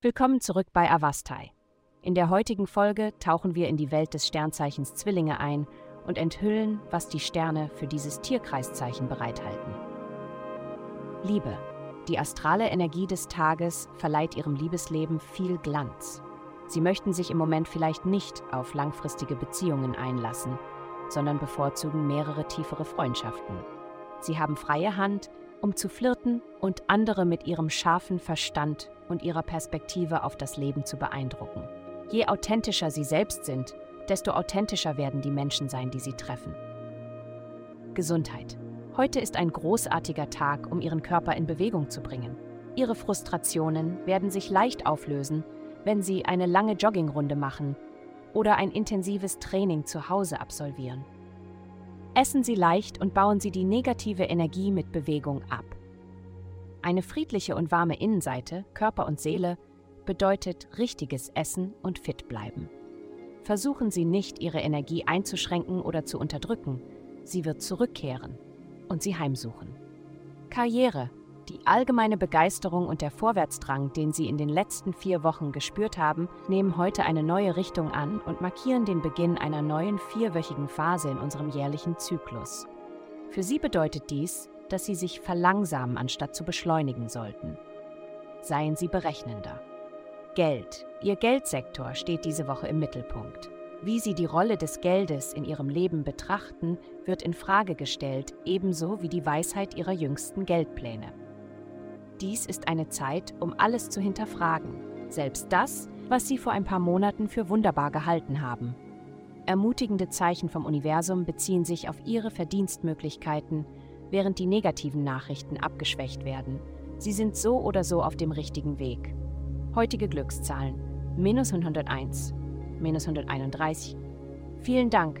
Willkommen zurück bei Avastai. In der heutigen Folge tauchen wir in die Welt des Sternzeichens Zwillinge ein und enthüllen, was die Sterne für dieses Tierkreiszeichen bereithalten. Liebe. Die astrale Energie des Tages verleiht ihrem Liebesleben viel Glanz. Sie möchten sich im Moment vielleicht nicht auf langfristige Beziehungen einlassen, sondern bevorzugen mehrere tiefere Freundschaften. Sie haben freie Hand, um zu flirten und andere mit ihrem scharfen Verstand und ihrer Perspektive auf das Leben zu beeindrucken. Je authentischer sie selbst sind, desto authentischer werden die Menschen sein, die sie treffen. Gesundheit. Heute ist ein großartiger Tag, um Ihren Körper in Bewegung zu bringen. Ihre Frustrationen werden sich leicht auflösen, wenn Sie eine lange Joggingrunde machen oder ein intensives Training zu Hause absolvieren. Essen Sie leicht und bauen Sie die negative Energie mit Bewegung ab. Eine friedliche und warme Innenseite, Körper und Seele, bedeutet richtiges Essen und fit bleiben. Versuchen Sie nicht, Ihre Energie einzuschränken oder zu unterdrücken. Sie wird zurückkehren und sie heimsuchen. Karriere. Die allgemeine Begeisterung und der Vorwärtsdrang, den Sie in den letzten vier Wochen gespürt haben, nehmen heute eine neue Richtung an und markieren den Beginn einer neuen vierwöchigen Phase in unserem jährlichen Zyklus. Für Sie bedeutet dies, dass Sie sich verlangsamen, anstatt zu beschleunigen sollten. Seien Sie berechnender. Geld. Ihr Geldsektor steht diese Woche im Mittelpunkt. Wie Sie die Rolle des Geldes in Ihrem Leben betrachten, wird in Frage gestellt, ebenso wie die Weisheit Ihrer jüngsten Geldpläne. Dies ist eine Zeit, um alles zu hinterfragen, selbst das, was Sie vor ein paar Monaten für wunderbar gehalten haben. Ermutigende Zeichen vom Universum beziehen sich auf Ihre Verdienstmöglichkeiten, während die negativen Nachrichten abgeschwächt werden. Sie sind so oder so auf dem richtigen Weg. Heutige Glückszahlen: minus 101, minus 131. Vielen Dank,